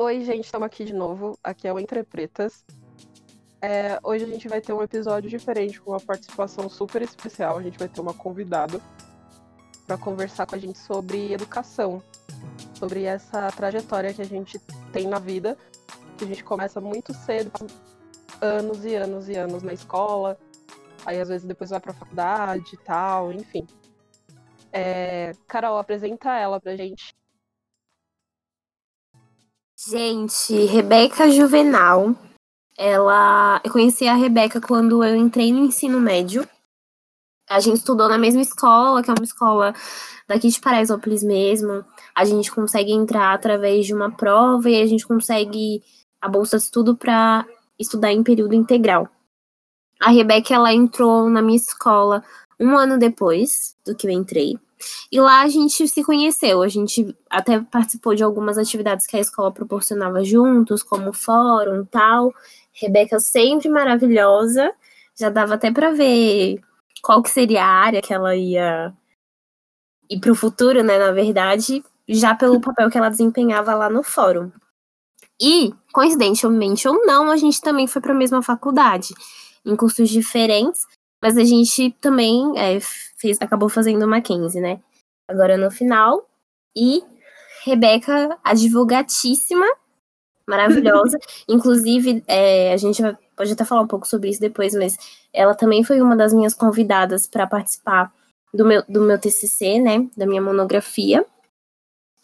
Oi, gente, estamos aqui de novo. Aqui é o Entre Pretas. É, hoje a gente vai ter um episódio diferente, com uma participação super especial. A gente vai ter uma convidada para conversar com a gente sobre educação, sobre essa trajetória que a gente tem na vida, que a gente começa muito cedo, anos e anos e anos na escola, aí às vezes depois vai para a faculdade e tal, enfim. É, Carol, apresenta ela pra gente. Gente, Rebeca Juvenal. Ela, eu conheci a Rebeca quando eu entrei no ensino médio. A gente estudou na mesma escola, que é uma escola daqui de Paraisópolis mesmo. A gente consegue entrar através de uma prova e a gente consegue a bolsa de estudo para estudar em período integral. A Rebeca ela entrou na minha escola um ano depois do que eu entrei. E lá a gente se conheceu, a gente até participou de algumas atividades que a escola proporcionava juntos, como fórum e tal. Rebeca sempre maravilhosa, já dava até para ver qual que seria a área que ela ia ir para o futuro, né, na verdade, já pelo papel que ela desempenhava lá no fórum. E, coincidentemente ou não, a gente também foi para a mesma faculdade, em cursos diferentes, mas a gente também é, fez, acabou fazendo Mackenzie, né? Agora no final. E Rebeca, advogatíssima, maravilhosa. Inclusive, é, a gente pode até falar um pouco sobre isso depois, mas ela também foi uma das minhas convidadas para participar do meu, do meu TCC, né? Da minha monografia.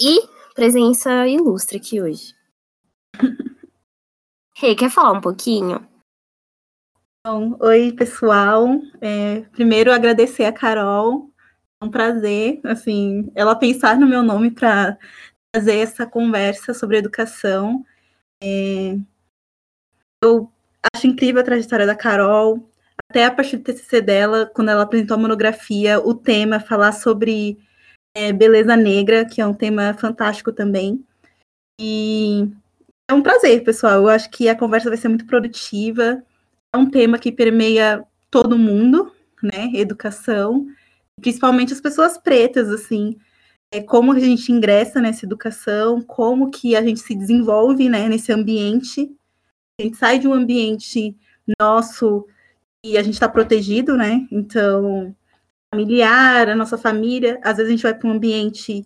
E presença ilustre aqui hoje. Rei, hey, quer falar um pouquinho Bom, oi, pessoal. É, primeiro, agradecer a Carol. É um prazer, assim, ela pensar no meu nome para fazer essa conversa sobre educação. É, eu acho incrível a trajetória da Carol. Até a partir do TCC dela, quando ela apresentou a monografia, o tema falar sobre é, beleza negra, que é um tema fantástico também. E é um prazer, pessoal. Eu acho que a conversa vai ser muito produtiva é um tema que permeia todo mundo, né? Educação, principalmente as pessoas pretas, assim, é como a gente ingressa nessa educação, como que a gente se desenvolve, né, nesse ambiente. A gente sai de um ambiente nosso e a gente está protegido, né? Então, familiar, a nossa família, às vezes a gente vai para um ambiente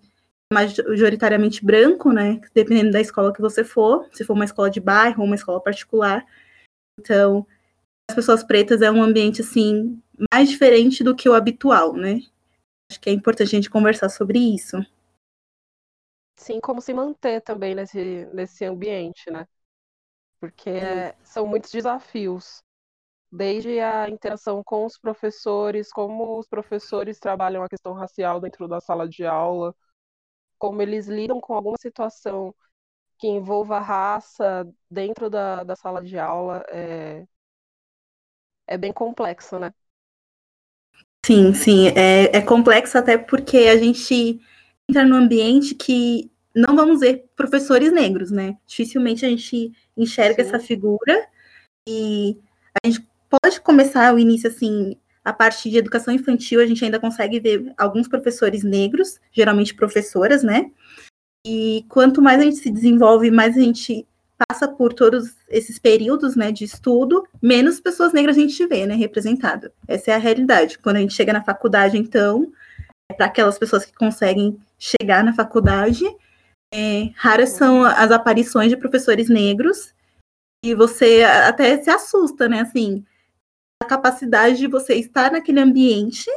majoritariamente branco, né? Dependendo da escola que você for, se for uma escola de bairro ou uma escola particular. Então, as pessoas pretas é um ambiente assim mais diferente do que o habitual, né? Acho que é importante a gente conversar sobre isso. Sim, como se manter também nesse, nesse ambiente, né? Porque é. são muitos desafios. Desde a interação com os professores, como os professores trabalham a questão racial dentro da sala de aula, como eles lidam com alguma situação que envolva raça dentro da, da sala de aula. É, é bem complexo, né? Sim, sim, é, é complexo até porque a gente entra num ambiente que não vamos ver professores negros, né? Dificilmente a gente enxerga sim. essa figura e a gente pode começar o início assim, a parte de educação infantil, a gente ainda consegue ver alguns professores negros, geralmente professoras, né? E quanto mais a gente se desenvolve, mais a gente passa por todos esses períodos né, de estudo, menos pessoas negras a gente vê né, representado. Essa é a realidade. Quando a gente chega na faculdade, então, é para aquelas pessoas que conseguem chegar na faculdade, é, raras são as aparições de professores negros, e você até se assusta, né? Assim, a capacidade de você estar naquele ambiente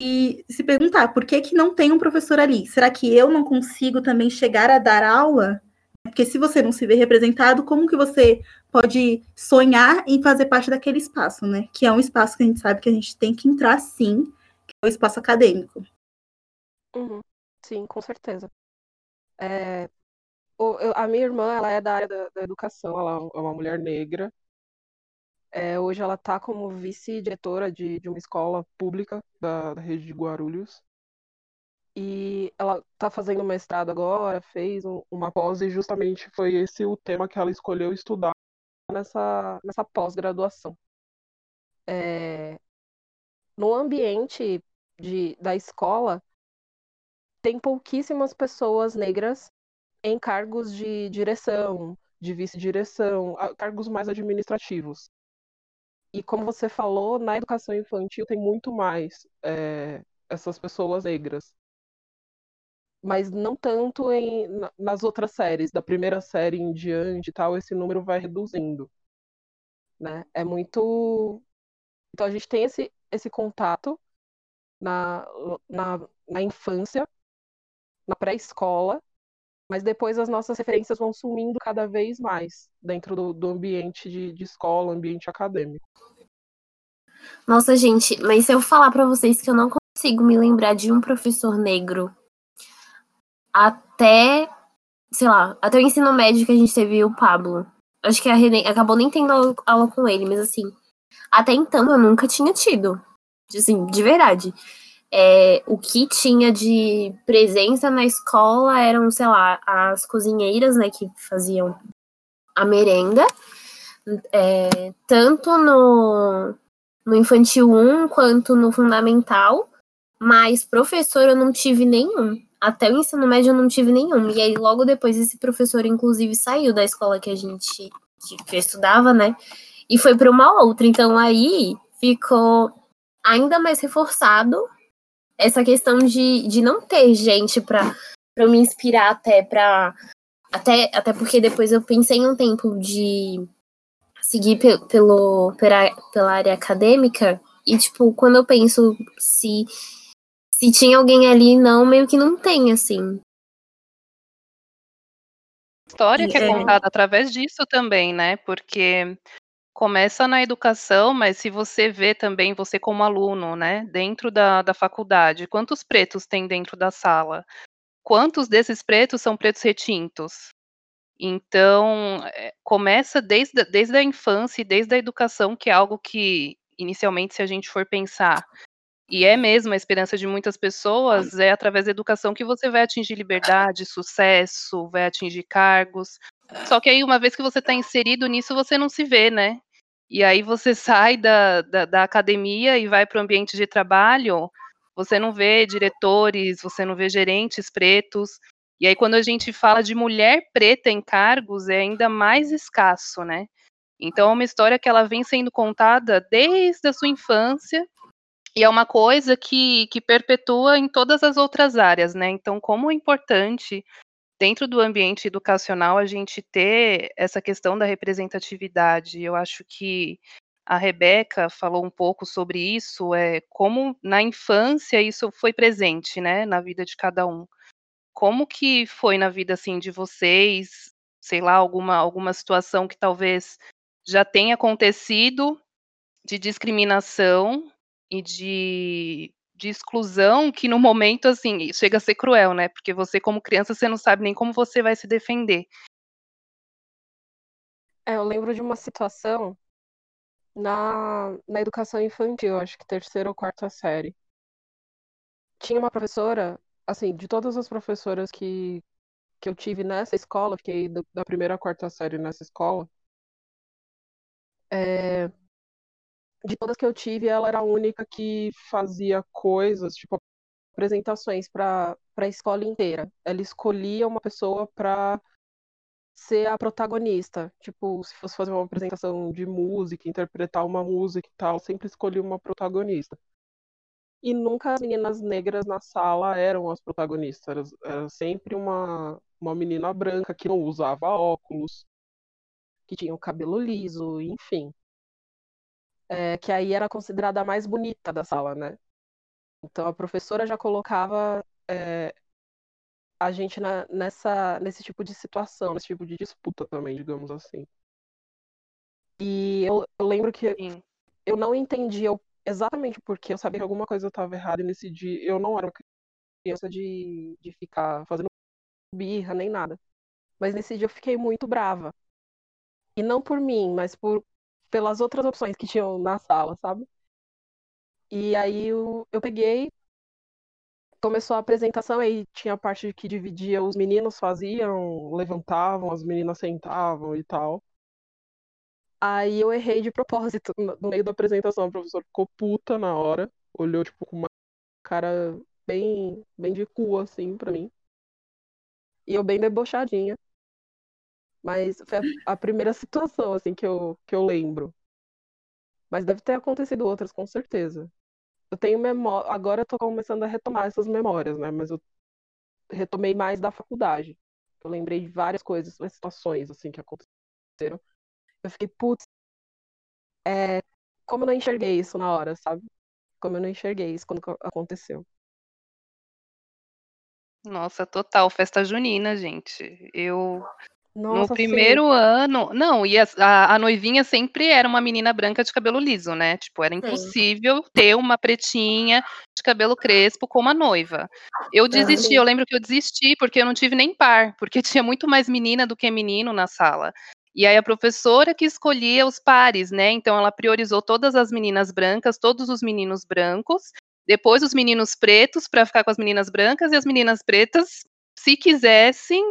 e se perguntar por que, que não tem um professor ali? Será que eu não consigo também chegar a dar aula? Porque se você não se vê representado, como que você pode sonhar em fazer parte daquele espaço, né? Que é um espaço que a gente sabe que a gente tem que entrar sim, que é o espaço acadêmico. Uhum. Sim, com certeza. É, o, eu, a minha irmã, ela é da área da, da educação, ela é uma mulher negra. É, hoje ela está como vice-diretora de, de uma escola pública da, da rede de Guarulhos. E ela está fazendo mestrado agora, fez um, uma pós, e justamente foi esse o tema que ela escolheu estudar nessa, nessa pós-graduação. é, no ambiente de, da escola, tem pouquíssimas pessoas negras em cargos de direção, de vice-direção, cargos mais administrativos. E como você falou, na educação infantil tem muito mais é, essas pessoas negras. Mas não tanto em, nas outras séries, da primeira série em diante e tal, esse número vai reduzindo. Né? É muito. Então a gente tem esse, esse contato na, na, na infância, na pré-escola, mas depois as nossas referências vão sumindo cada vez mais dentro do, do ambiente de, de, escola, ambiente acadêmico. Nossa, gente, mas se eu falar para vocês que eu não consigo me lembrar de um professor negro até, sei lá, até o ensino médio que a gente teve o Pablo. Acho que a René acabou nem tendo aula com ele, mas assim, até então eu nunca tinha tido. Assim, de verdade. É, o que tinha de presença na escola eram, sei lá, as cozinheiras, né, que faziam a merenda, é, tanto no, no infantil 1 quanto no fundamental, mas professor eu não tive nenhum. Até o ensino médio eu não tive nenhum. E aí, logo depois, esse professor, inclusive, saiu da escola que a gente que, estudava, né? E foi para uma outra. Então aí ficou ainda mais reforçado essa questão de, de não ter gente para eu me inspirar até para até, até porque depois eu pensei um tempo de seguir pe pelo, pela, pela área acadêmica e tipo, quando eu penso se se tinha alguém ali, não, meio que não tem, assim. História que é, é contada através disso também, né? Porque começa na educação, mas se você vê também, você como aluno, né, dentro da, da faculdade, quantos pretos tem dentro da sala? Quantos desses pretos são pretos retintos? Então, é, começa desde, desde a infância e desde a educação, que é algo que, inicialmente, se a gente for pensar, e é mesmo a esperança de muitas pessoas, é através da educação que você vai atingir liberdade, sucesso, vai atingir cargos. Só que aí, uma vez que você está inserido nisso, você não se vê, né? E aí você sai da, da, da academia e vai para o ambiente de trabalho, você não vê diretores, você não vê gerentes pretos. E aí, quando a gente fala de mulher preta em cargos, é ainda mais escasso, né? Então, é uma história que ela vem sendo contada desde a sua infância e é uma coisa que, que perpetua em todas as outras áreas, né? Então, como é importante dentro do ambiente educacional, a gente ter essa questão da representatividade. Eu acho que a Rebeca falou um pouco sobre isso, é como na infância isso foi presente, né, na vida de cada um. Como que foi na vida assim de vocês? Sei lá, alguma alguma situação que talvez já tenha acontecido de discriminação e de de exclusão que no momento, assim, chega a ser cruel, né? Porque você, como criança, você não sabe nem como você vai se defender. É, eu lembro de uma situação na, na educação infantil, acho que terceira ou quarta série. Tinha uma professora, assim, de todas as professoras que, que eu tive nessa escola, fiquei da primeira à quarta série nessa escola, é, de todas que eu tive, ela era a única que fazia coisas, tipo, apresentações para a escola inteira. Ela escolhia uma pessoa para ser a protagonista. Tipo, se fosse fazer uma apresentação de música, interpretar uma música e tal, sempre escolhia uma protagonista. E nunca as meninas negras na sala eram as protagonistas. Era, sempre uma, uma menina branca que não usava óculos, que tinha o cabelo liso, enfim é, que aí era considerada a mais bonita da sala, né? Então a professora já colocava é, a gente na, nessa, nesse tipo de situação, nesse tipo de disputa também, digamos assim. E eu, eu lembro que Sim. eu não entendia exatamente porque eu sabia que alguma coisa estava errada e nesse dia eu não era uma criança de, de ficar fazendo birra nem nada. Mas nesse dia eu fiquei muito brava. E não por mim, mas por pelas outras opções que tinham na sala, sabe? E aí eu, eu peguei, começou a apresentação, aí tinha a parte que dividia, os meninos faziam, levantavam, as meninas sentavam e tal. Aí eu errei de propósito no meio da apresentação. A professora ficou puta na hora, olhou tipo com uma cara bem, bem de cu assim pra mim. E eu bem debochadinha. Mas foi a, a primeira situação assim que eu, que eu lembro. Mas deve ter acontecido outras, com certeza. Eu tenho memória. Agora eu tô começando a retomar essas memórias, né? Mas eu retomei mais da faculdade. Eu lembrei de várias coisas, situações assim que aconteceram. Eu fiquei, putz, é, como eu não enxerguei isso na hora, sabe? Como eu não enxerguei isso quando aconteceu. Nossa, total, festa junina, gente. Eu Nossa, no sim. primeiro ano, não, e a, a, a noivinha sempre era uma menina branca de cabelo liso, né? Tipo, era impossível ter uma pretinha de cabelo crespo como a noiva. Eu desisti, eu lembro que eu desisti porque eu não tive nem par, porque tinha muito mais menina do que menino na sala. E aí a professora que escolhia os pares, né? Então ela priorizou todas as meninas brancas, todos os meninos brancos, depois os meninos pretos para ficar com as meninas brancas e as meninas pretas, se quisessem,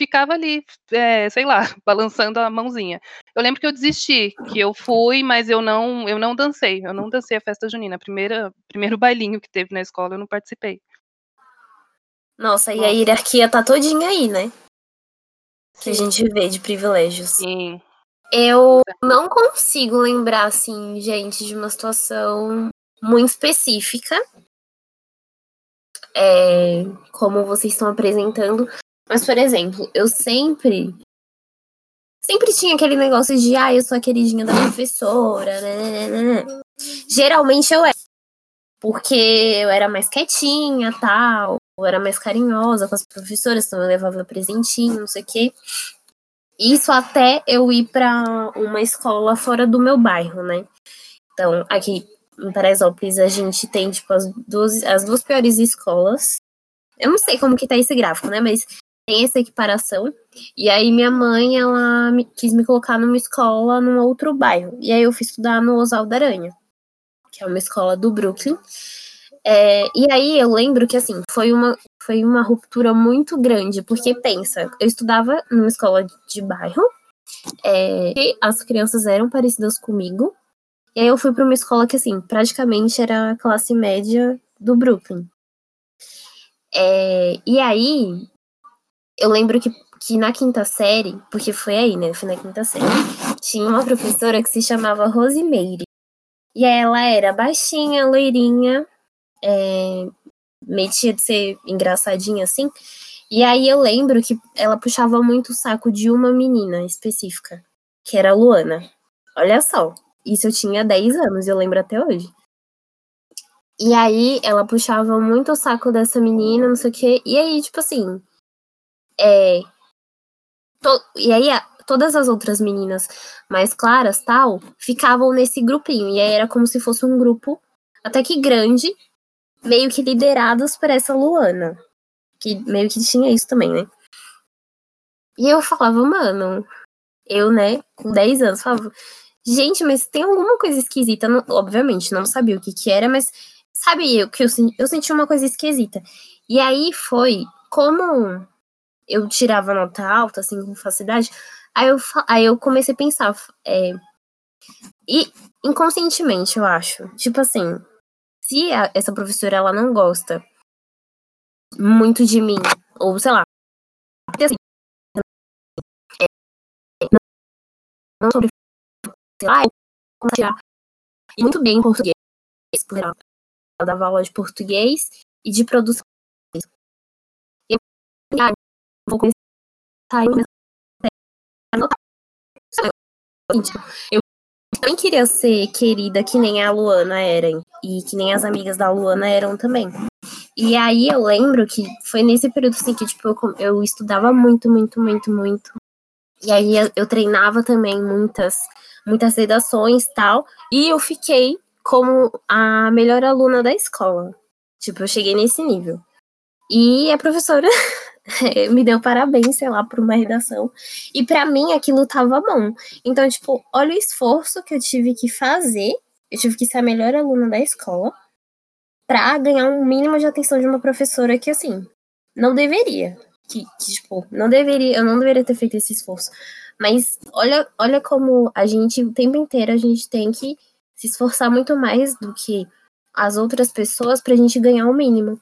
ficava ali, é, sei lá, balançando a mãozinha. Eu lembro que eu desisti, que eu fui, mas eu não, eu não dancei, eu não dancei a festa junina. Primeira, primeiro bailinho que teve na escola, eu não participei. Nossa, e a hierarquia tá todinha aí, né? Que a gente vê de privilégios. Sim. Eu não consigo lembrar, assim, gente, de uma situação muito específica. É, como vocês estão apresentando. Mas, por exemplo, eu sempre. Sempre tinha aquele negócio de, ah, eu sou a queridinha da professora, né, né, né. Geralmente eu era. Porque eu era mais quietinha, tal. Eu era mais carinhosa com as professoras, então eu levava presentinho, não sei o quê. Isso até eu ir para uma escola fora do meu bairro, né? Então, aqui em Paraisópolis a gente tem, tipo, as duas, as duas piores escolas. Eu não sei como que tá esse gráfico, né? Mas tem essa equiparação. E aí minha mãe, ela me, quis me colocar numa escola num outro bairro. E aí eu fui estudar no Oswaldo Aranha, que é uma escola do Brooklyn. É, e aí eu lembro que assim, foi uma, foi uma ruptura muito grande, porque pensa, eu estudava numa escola de bairro, é, e as crianças eram parecidas comigo, e aí eu fui para uma escola que assim, praticamente era a classe média do Brooklyn. É, e aí eu lembro que, que na quinta série, porque foi aí, né? Foi na quinta série, tinha uma professora que se chamava Rosemeire. E ela era baixinha, loirinha, é, metia de ser engraçadinha assim. E aí eu lembro que ela puxava muito o saco de uma menina específica, que era a Luana. Olha só, isso eu tinha 10 anos, eu lembro até hoje. E aí ela puxava muito o saco dessa menina, não sei o quê. E aí, tipo assim. É. To, e aí a, todas as outras meninas mais claras, tal, ficavam nesse grupinho. E aí era como se fosse um grupo até que grande, meio que liderados por essa Luana. Que meio que tinha isso também, né? E eu falava, mano, eu, né, com 10 anos, falava, gente, mas tem alguma coisa esquisita. Não, obviamente, não sabia o que que era, mas sabe eu que eu, eu senti uma coisa esquisita. E aí foi como eu tirava nota alta, assim, com facilidade, aí eu, aí eu comecei a pensar, é, e inconscientemente, eu acho, tipo assim, se a, essa professora ela não gosta muito de mim, ou sei lá, assim, é, não, sobre sei lá, tirar muito bem em português, ela dava aula de português e de produção. Vou começar a. Eu também queria ser querida que nem a Luana era, e que nem as amigas da Luana eram também. E aí eu lembro que foi nesse período assim que tipo, eu, eu estudava muito, muito, muito, muito. E aí eu treinava também muitas, muitas redações tal. E eu fiquei como a melhor aluna da escola. Tipo, eu cheguei nesse nível. E a professora me deu parabéns, sei lá, por uma redação. E para mim aquilo tava bom. Então, tipo, olha o esforço que eu tive que fazer. Eu tive que ser a melhor aluna da escola para ganhar um mínimo de atenção de uma professora que, assim, não deveria. Que, que, tipo, não deveria, eu não deveria ter feito esse esforço. Mas olha, olha como a gente, o tempo inteiro, a gente tem que se esforçar muito mais do que as outras pessoas pra gente ganhar o mínimo.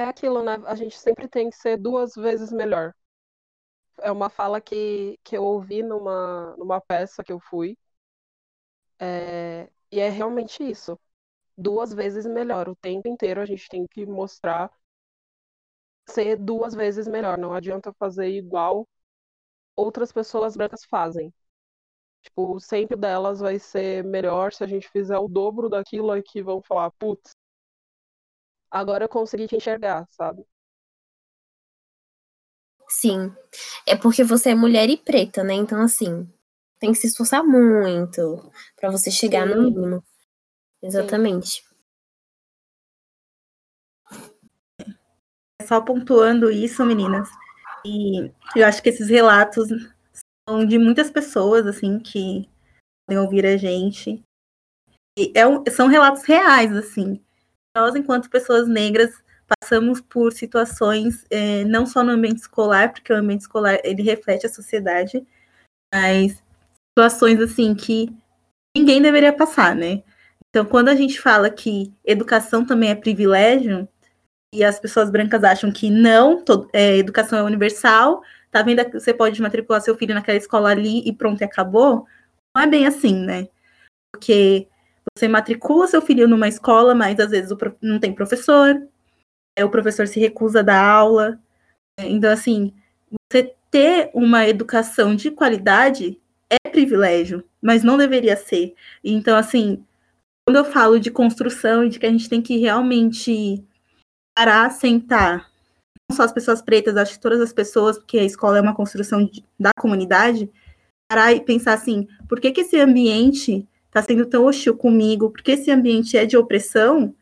É aquilo, né? A gente sempre tem que ser duas vezes melhor. É uma fala que, que eu ouvi numa, numa peça que eu fui. É, e é realmente isso. Duas vezes melhor. O tempo inteiro a gente tem que mostrar ser duas vezes melhor. Não adianta fazer igual outras pessoas brancas fazem. Tipo, sempre delas vai ser melhor se a gente fizer o dobro daquilo que vão falar, putz, agora eu consegui te enxergar, sabe? Sim. É porque você é mulher e preta, né? Então, assim, tem que se esforçar muito para você chegar Sim. no mínimo. Exatamente. Só pontuando isso, meninas. E eu acho que esses relatos são de muitas pessoas, assim, que podem ouvir a gente. E é, são relatos reais, assim. Nós, enquanto pessoas negras, passamos por situações, é, não só no ambiente escolar, porque o ambiente escolar, ele reflete a sociedade, mas situações, assim, que ninguém deveria passar, né? Então, quando a gente fala que educação também é privilégio, e as pessoas brancas acham que não, todo, é, educação é universal, tá vendo você pode matricular seu filho naquela escola ali e pronto, acabou. Não é bem assim, né? Porque você matricula seu filho numa escola, mas às vezes não tem professor, é, o professor se recusa a dar aula. Então, assim, você ter uma educação de qualidade é privilégio, mas não deveria ser. Então, assim, quando eu falo de construção e de que a gente tem que realmente parar, sentar, não só as pessoas pretas, acho que todas as pessoas, porque a escola é uma construção de, da comunidade, parar e pensar assim, por que, que esse ambiente está sendo tão hostil comigo? Por que esse ambiente é de opressão?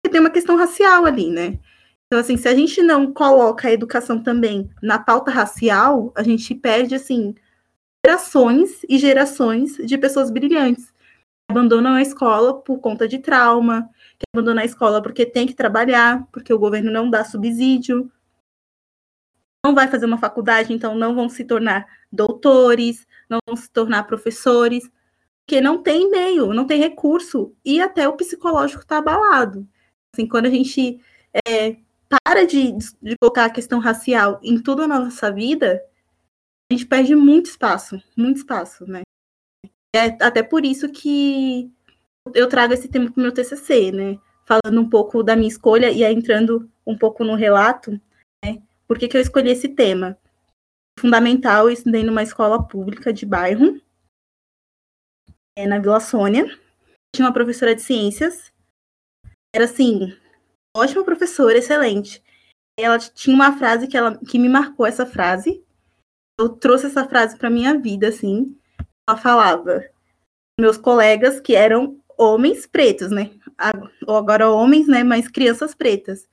Porque tem uma questão racial ali, né? Então, assim, se a gente não coloca a educação também na pauta racial, a gente perde, assim, gerações e gerações de pessoas brilhantes que abandonam a escola por conta de trauma, que abandonar a escola porque tem que trabalhar, porque o governo não dá subsídio, não vai fazer uma faculdade, então não vão se tornar doutores, não vão se tornar professores, porque não tem meio, não tem recurso, e até o psicológico está abalado. Assim, quando a gente é, para de, de colocar a questão racial em toda a nossa vida, a gente perde muito espaço, muito espaço, né? É até por isso que eu trago esse tema para o meu TCC, né? Falando um pouco da minha escolha e aí entrando um pouco no relato, né? Por que, que eu escolhi esse tema? Fundamental, eu estudei numa escola pública de bairro, é, na Vila Sônia. Tinha uma professora de ciências. Era assim, ótima professora, excelente. Ela tinha uma frase que, ela, que me marcou essa frase. Eu trouxe essa frase para minha vida, assim. Ela falava: meus colegas que eram homens pretos, né? Ou agora homens, né? Mas crianças pretas.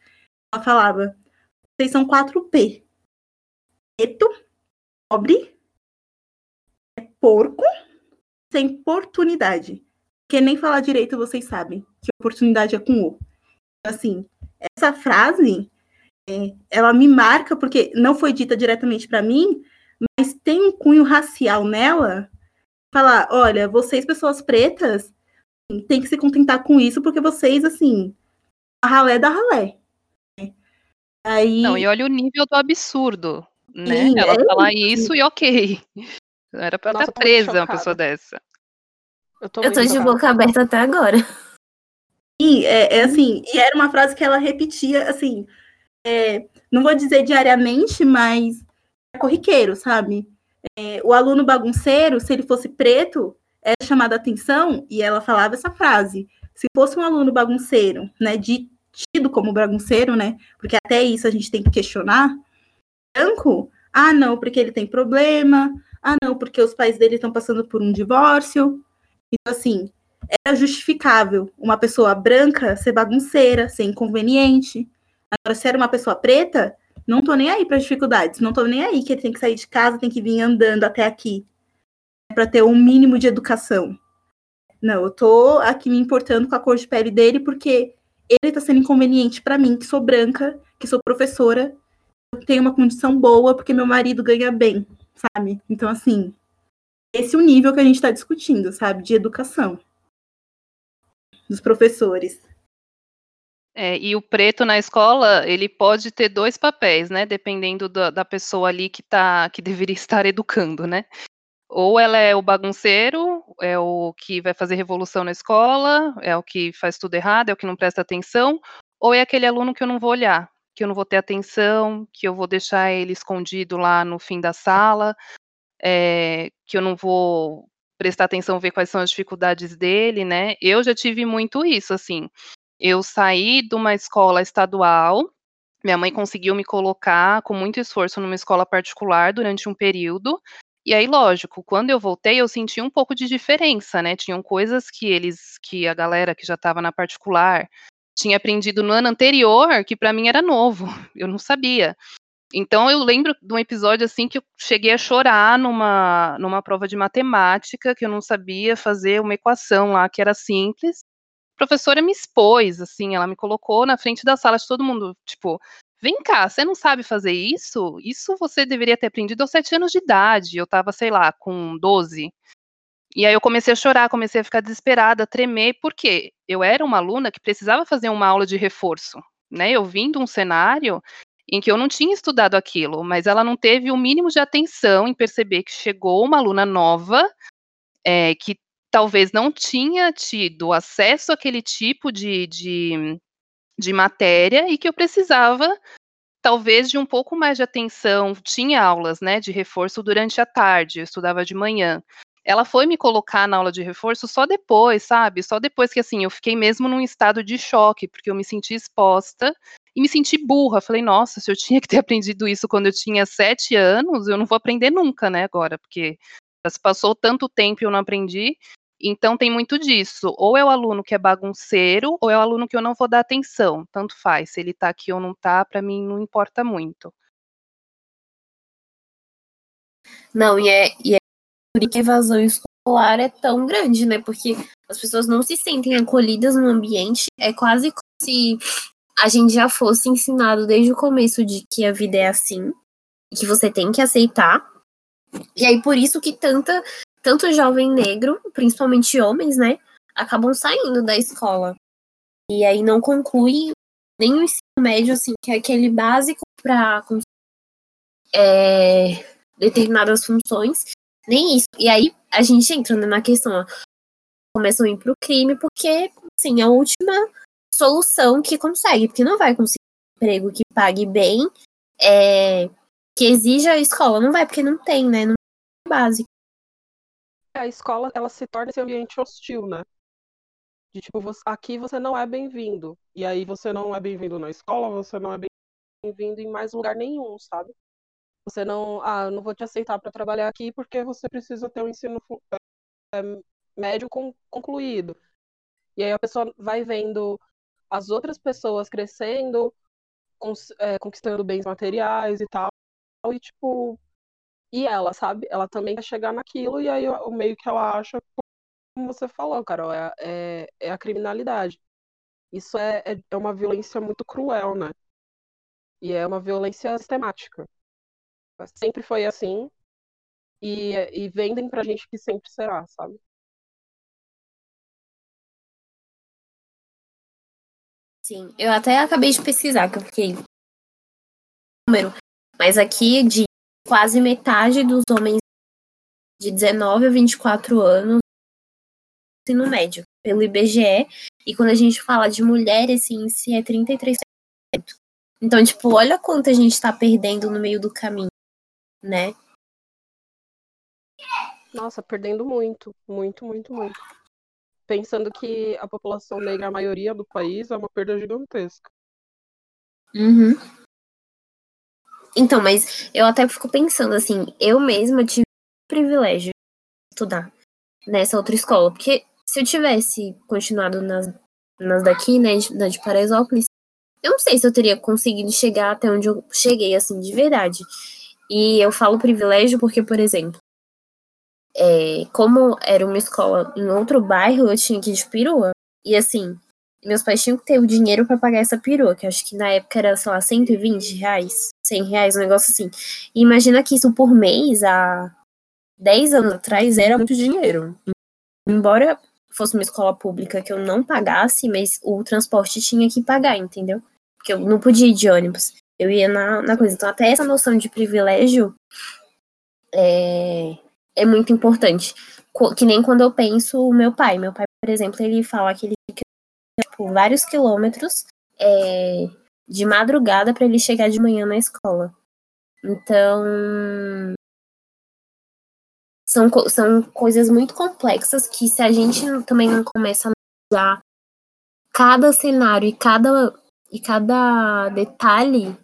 Ela falava: vocês são 4P. Preto, pobre, é porco, sem oportunidade. Porque nem falar direito vocês sabem que oportunidade é com o. Assim, essa frase, é, ela me marca porque não foi dita diretamente para mim, mas tem um cunho racial nela. Falar, olha, vocês pessoas pretas tem que se contentar com isso, porque vocês, assim, a ralé da ralé. Aí... Não, e olha o nível do absurdo, né? Sim, Ela é falar isso e ok. Era pra Nossa, estar presa uma pessoa dessa. Eu tô, eu tô de boca aberta até agora. E é, é, assim, e era uma frase que ela repetia, assim, é, não vou dizer diariamente, mas é corriqueiro, sabe? É, o aluno bagunceiro, se ele fosse preto, é chamada a atenção e ela falava essa frase. Se fosse um aluno bagunceiro, né, de, tido como bagunceiro, né, porque até isso a gente tem que questionar, branco, ah, não, porque ele tem problema, ah, não, porque os pais dele estão passando por um divórcio. Então, assim, era justificável uma pessoa branca ser bagunceira, ser inconveniente. Agora, se era uma pessoa preta, não tô nem aí para dificuldades, não tô nem aí que ele tem que sair de casa, tem que vir andando até aqui para ter um mínimo de educação. Não, eu tô aqui me importando com a cor de pele dele porque ele tá sendo inconveniente para mim, que sou branca, que sou professora, tenho uma condição boa porque meu marido ganha bem. Sabe? Então, assim, esse é o nível que a gente está discutindo, sabe? De educação dos professores. É, e o preto na escola, ele pode ter dois papéis, né? Dependendo da, da pessoa ali que tá, que deveria estar educando, né? Ou ela é o bagunceiro, é o que vai fazer revolução na escola, é o que faz tudo errado, é o que não presta atenção, ou é aquele aluno que eu não vou olhar, que eu não vou ter atenção, que eu vou deixar ele escondido lá no fim da sala, é, que eu não vou prestar atenção, ver quais são as dificuldades dele, né? Eu já tive muito isso, assim. Eu saí de uma escola estadual, minha mãe conseguiu me colocar com muito esforço numa escola particular durante um período, e aí, lógico, quando eu voltei, eu senti um pouco de diferença, né? Tinham coisas que eles, que a galera que já estava na particular tinha aprendido no ano anterior, que para mim era novo, eu não sabia. Então eu lembro de um episódio assim que eu cheguei a chorar numa, numa prova de matemática, que eu não sabia fazer uma equação lá que era simples. A professora me expôs, assim, ela me colocou na frente da sala de todo mundo, tipo, Vem cá, você não sabe fazer isso? Isso você deveria ter aprendido aos sete anos de idade. Eu estava, sei lá, com 12. E aí eu comecei a chorar, comecei a ficar desesperada, a tremer, porque eu era uma aluna que precisava fazer uma aula de reforço, né? Eu vim de um cenário em que eu não tinha estudado aquilo, mas ela não teve o mínimo de atenção em perceber que chegou uma aluna nova, é, que talvez não tinha tido acesso àquele tipo de, de de matéria e que eu precisava talvez de um pouco mais de atenção. Tinha aulas, né, de reforço durante a tarde, eu estudava de manhã. Ela foi me colocar na aula de reforço só depois, sabe? Só depois que assim, eu fiquei mesmo num estado de choque, porque eu me senti exposta e me senti burra. Falei, nossa, se eu tinha que ter aprendido isso quando eu tinha sete anos, eu não vou aprender nunca, né, agora, porque já se passou tanto tempo e eu não aprendi. Então tem muito disso. Ou é o aluno que é bagunceiro, ou é o aluno que eu não vou dar atenção. Tanto faz. Se ele tá aqui ou não tá, para mim não importa muito. Não, e é, e é por que a evasão escolar é tão grande, né? Porque as pessoas não se sentem acolhidas no ambiente. É quase como se a gente já fosse ensinado desde o começo de que a vida é assim, que você tem que aceitar. E aí, por isso que tanta tanto jovem negro, principalmente homens, né, acabam saindo da escola. E aí não concluem nem o ensino médio, assim, que é aquele básico para é, determinadas funções, nem isso. E aí a gente entra na questão, ó, começam a ir pro crime, porque, assim, é a última solução que consegue, porque não vai conseguir um emprego que pague bem, é, que exija a escola, não vai, porque não tem, né, não é básico a escola ela se torna esse ambiente hostil, né? De tipo, você, aqui você não é bem-vindo. E aí você não é bem-vindo na escola, você não é bem-vindo em mais lugar nenhum, sabe? Você não, ah, não vou te aceitar para trabalhar aqui porque você precisa ter um ensino é, médio concluído. E aí a pessoa vai vendo as outras pessoas crescendo, é, conquistando bens materiais e tal, e tipo, e ela, sabe? Ela também quer chegar naquilo, e aí o meio que ela acha, como você falou, Carol, é, é, é a criminalidade. Isso é, é, é uma violência muito cruel, né? E é uma violência sistemática. Sempre foi assim, e, e vendem pra gente que sempre será, sabe? Sim, eu até acabei de pesquisar, que eu fiquei número, mas aqui de quase metade dos homens de 19 a 24 anos ensino médio, pelo IBGE, e quando a gente fala de mulheres, esse índice é 33%. Então, tipo, olha quanto a gente tá perdendo no meio do caminho, né? Nossa, perdendo muito, muito, muito, muito. Pensando que a população negra, a maioria do país, é uma perda gigantesca. Uhum. Então, mas eu até fico pensando assim, eu mesma tive o privilégio de estudar nessa outra escola, porque se eu tivesse continuado nas, nas daqui, né, na de Paraisópolis, eu não sei se eu teria conseguido chegar até onde eu cheguei, assim, de verdade. E eu falo privilégio porque, por exemplo, é, como era uma escola em outro bairro, eu tinha que ir de perua. E assim, meus pais tinham que ter o dinheiro para pagar essa perua, que acho que na época era, sei lá, 120 reais, 100 reais, um negócio assim. E imagina que isso por mês, há 10 anos atrás, era muito dinheiro. Embora fosse uma escola pública que eu não pagasse, mas o transporte tinha que pagar, entendeu? Porque eu não podia ir de ônibus. Eu ia na, na coisa. Então, até essa noção de privilégio é, é muito importante. Que nem quando eu penso o meu pai. Meu pai, por exemplo, ele fala que ele fica tipo, vários quilômetros é, de madrugada para ele chegar de manhã na escola. Então, são, são coisas muito complexas que se a gente também não começa a analisar cada cenário e cada, e cada detalhe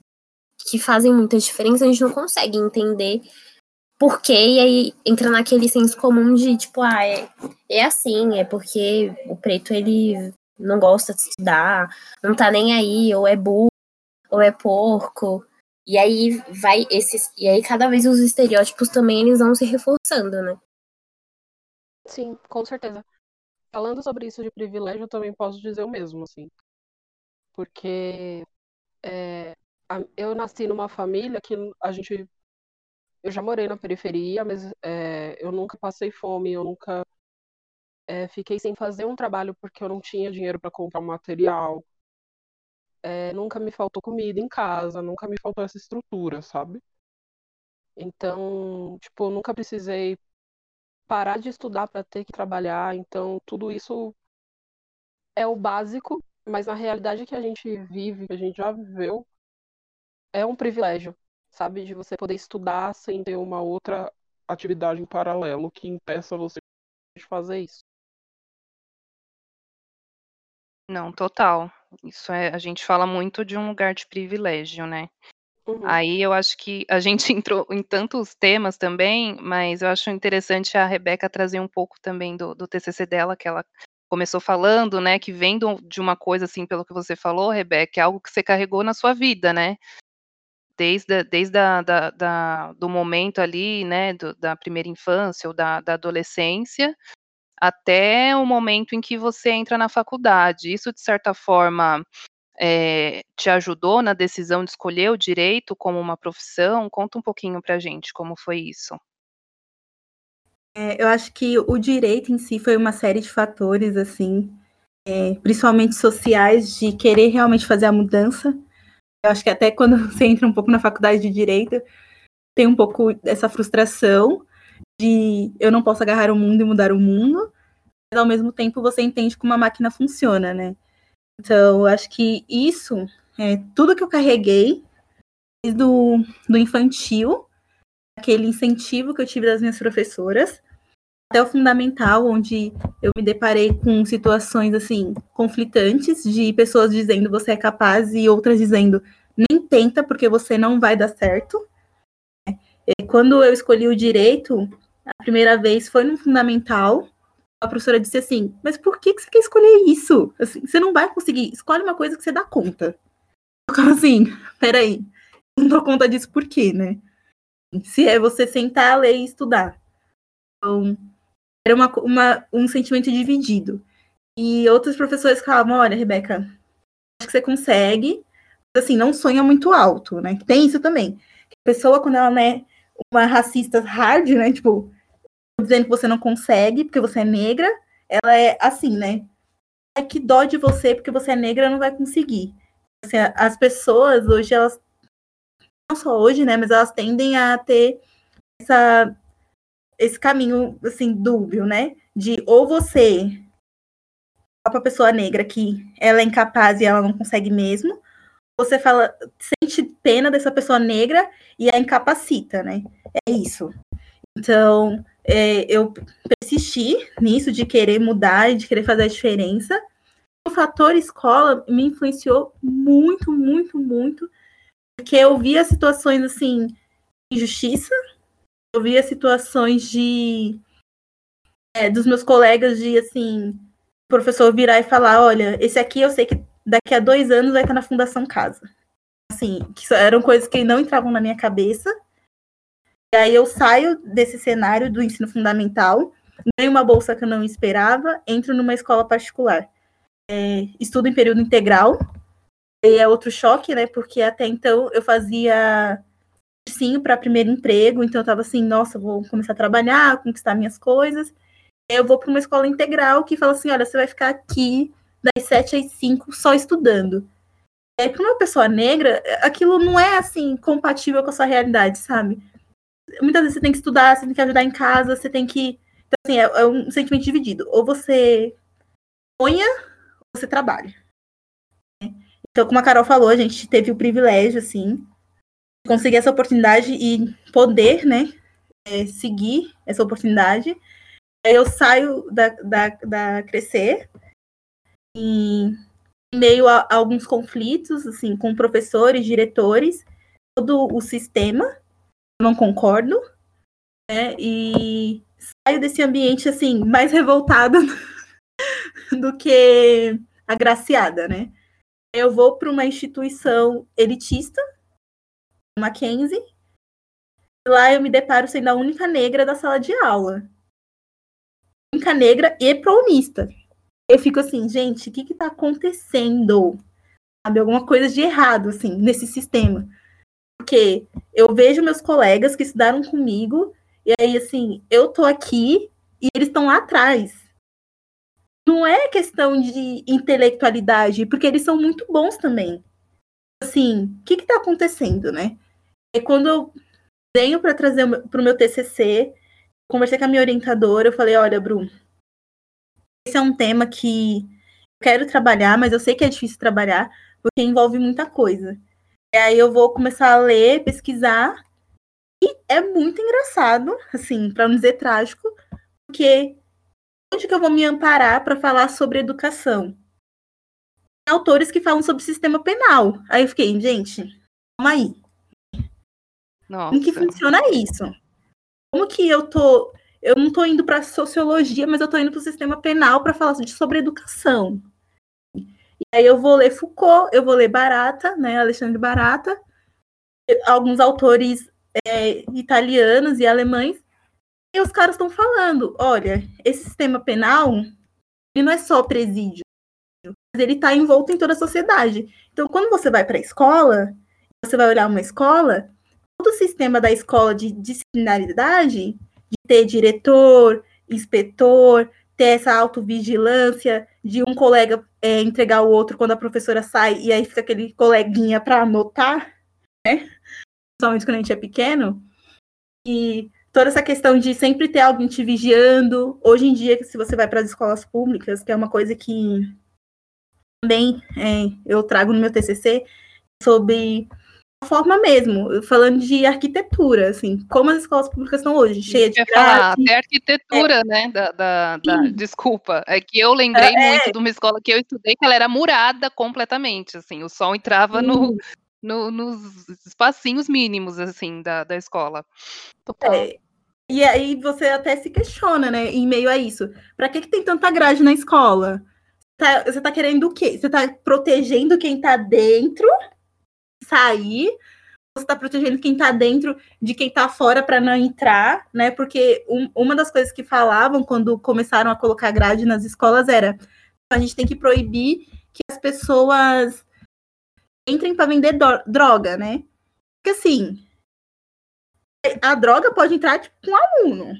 que fazem muita diferença, a gente não consegue entender por quê, e aí entra naquele senso comum de, tipo, ah, é, é assim, é porque o preto, ele não gosta de estudar, não tá nem aí, ou é burro, ou é porco, e aí vai esses. E aí cada vez os estereótipos também eles vão se reforçando, né? Sim, com certeza. Falando sobre isso de privilégio, eu também posso dizer o mesmo, assim. Porque é, eu nasci numa família que a gente. Eu já morei na periferia, mas é, eu nunca passei fome, eu nunca é, fiquei sem fazer um trabalho porque eu não tinha dinheiro para comprar um material é, nunca me faltou comida em casa, nunca me faltou essa estrutura, sabe? Então, tipo, eu nunca precisei parar de estudar para ter que trabalhar, então tudo isso é o básico, mas na realidade que a gente vive, que a gente já viveu, é um privilégio, sabe? De você poder estudar sem ter uma outra atividade em paralelo que impeça você de fazer isso. Não, total. Isso é, a gente fala muito de um lugar de privilégio, né? Uhum. Aí eu acho que a gente entrou em tantos temas também, mas eu acho interessante a Rebeca trazer um pouco também do, do TCC dela, que ela começou falando, né, que vem de uma coisa, assim, pelo que você falou, Rebeca, é algo que você carregou na sua vida, né? Desde, desde a, da, da, do momento ali, né, do, da primeira infância ou da, da adolescência, até o momento em que você entra na faculdade. Isso, de certa forma, é, te ajudou na decisão de escolher o direito como uma profissão? Conta um pouquinho para a gente como foi isso. É, eu acho que o direito em si foi uma série de fatores, assim, é, principalmente sociais, de querer realmente fazer a mudança. Eu acho que até quando você entra um pouco na faculdade de direito, tem um pouco dessa frustração, de eu não posso agarrar o mundo e mudar o mundo, mas ao mesmo tempo você entende como a máquina funciona, né? Então, eu acho que isso é tudo que eu carreguei desde o do infantil, aquele incentivo que eu tive das minhas professoras, até o fundamental, onde eu me deparei com situações assim conflitantes de pessoas dizendo você é capaz e outras dizendo nem tenta porque você não vai dar certo. E quando eu escolhi o direito, a primeira vez foi no fundamental. A professora disse assim: Mas por que, que você quer escolher isso? Assim, você não vai conseguir. Escolhe uma coisa que você dá conta. Eu assim: Peraí, não dou conta disso por quê, né? Se é você sentar, ler e estudar. Então, era uma, uma, um sentimento dividido. E outros professores falavam: Olha, Rebeca, acho que você consegue. Mas, assim, não sonha muito alto, né? Tem isso também. A pessoa, quando ela é uma racista hard, né? Tipo, dizendo que você não consegue porque você é negra, ela é assim, né? É que dó de você porque você é negra não vai conseguir. Assim, as pessoas hoje, elas não só hoje, né, mas elas tendem a ter essa, esse caminho assim dúbio, né, de ou você para a pessoa negra que ela é incapaz e ela não consegue mesmo, você fala, sente pena dessa pessoa negra e a incapacita, né? É isso. Então, é, eu persisti nisso de querer mudar e de querer fazer a diferença. O fator escola me influenciou muito, muito, muito, porque eu via situações assim injustiça, eu via situações de é, dos meus colegas de assim, professor virar e falar, olha, esse aqui eu sei que daqui a dois anos vai estar na Fundação Casa. Assim, que eram coisas que não entravam na minha cabeça e aí eu saio desse cenário do ensino fundamental, ganho uma bolsa que eu não esperava, entro numa escola particular. É, estudo em período integral, E é outro choque, né? Porque até então eu fazia sim para primeiro emprego, então eu tava assim, nossa, vou começar a trabalhar, conquistar minhas coisas. Eu vou para uma escola integral que fala assim, olha, você vai ficar aqui das 7 às 5 só estudando. É, para uma pessoa negra, aquilo não é assim compatível com a sua realidade, sabe? Muitas vezes você tem que estudar, você tem que ajudar em casa, você tem que. Então, assim, é, é um sentimento dividido. Ou você sonha, ou você trabalha. Então, como a Carol falou, a gente teve o privilégio, assim, conseguir essa oportunidade e poder, né, é, seguir essa oportunidade. Eu saio da, da, da Crescer e em meio a, a, alguns conflitos, assim, com professores, diretores, todo o sistema, não concordo, né, e saio desse ambiente, assim, mais revoltada do que agraciada, né. Eu vou para uma instituição elitista, Mackenzie, lá eu me deparo sendo a única negra da sala de aula. Única negra e promista eu fico assim, gente, o que que tá acontecendo? Sabe, alguma coisa de errado, assim, nesse sistema. Porque eu vejo meus colegas que estudaram comigo, e aí, assim, eu tô aqui e eles estão lá atrás. Não é questão de intelectualidade, porque eles são muito bons também. Assim, o que que tá acontecendo, né? É quando eu venho para trazer para o meu TCC, conversei com a minha orientadora, eu falei, olha, Bruno, esse é um tema que eu quero trabalhar, mas eu sei que é difícil trabalhar, porque envolve muita coisa. E aí eu vou começar a ler, pesquisar, e é muito engraçado, assim, para não dizer trágico, porque onde que eu vou me amparar para falar sobre educação? Autores que falam sobre sistema penal. Aí eu fiquei, gente, calma aí. Nossa. Como que funciona isso? Como que eu tô eu não estou indo para sociologia, mas eu estou indo para o sistema penal para falar sobre educação. E aí eu vou ler Foucault, eu vou ler Barata, né, Alexandre Barata, alguns autores é, italianos e alemães, e os caras estão falando, olha, esse sistema penal, ele não é só presídio, ele está envolto em toda a sociedade. Então, quando você vai para a escola, você vai olhar uma escola, todo o sistema da escola de disciplinaridade de ter diretor, inspetor, ter essa autovigilância de um colega é, entregar o outro quando a professora sai e aí fica aquele coleguinha para anotar, né? Principalmente quando a gente é pequeno. E toda essa questão de sempre ter alguém te vigiando. Hoje em dia, se você vai para as escolas públicas, que é uma coisa que também é, eu trago no meu TCC, sobre forma mesmo, falando de arquitetura, assim, como as escolas públicas estão hoje, cheias de falar, até arquitetura, é. né, da, da, da, desculpa, é que eu lembrei é. muito de uma escola que eu estudei, que ela era murada completamente, assim, o sol entrava no, no, nos espacinhos mínimos, assim, da, da escola. É. E aí você até se questiona, né, em meio a isso, para que, que tem tanta grade na escola? Tá, você tá querendo o quê? Você tá protegendo quem tá dentro sair, você está protegendo quem está dentro de quem está fora para não entrar, né? Porque um, uma das coisas que falavam quando começaram a colocar grade nas escolas era a gente tem que proibir que as pessoas entrem para vender droga, né? Porque assim, a droga pode entrar tipo, com um aluno,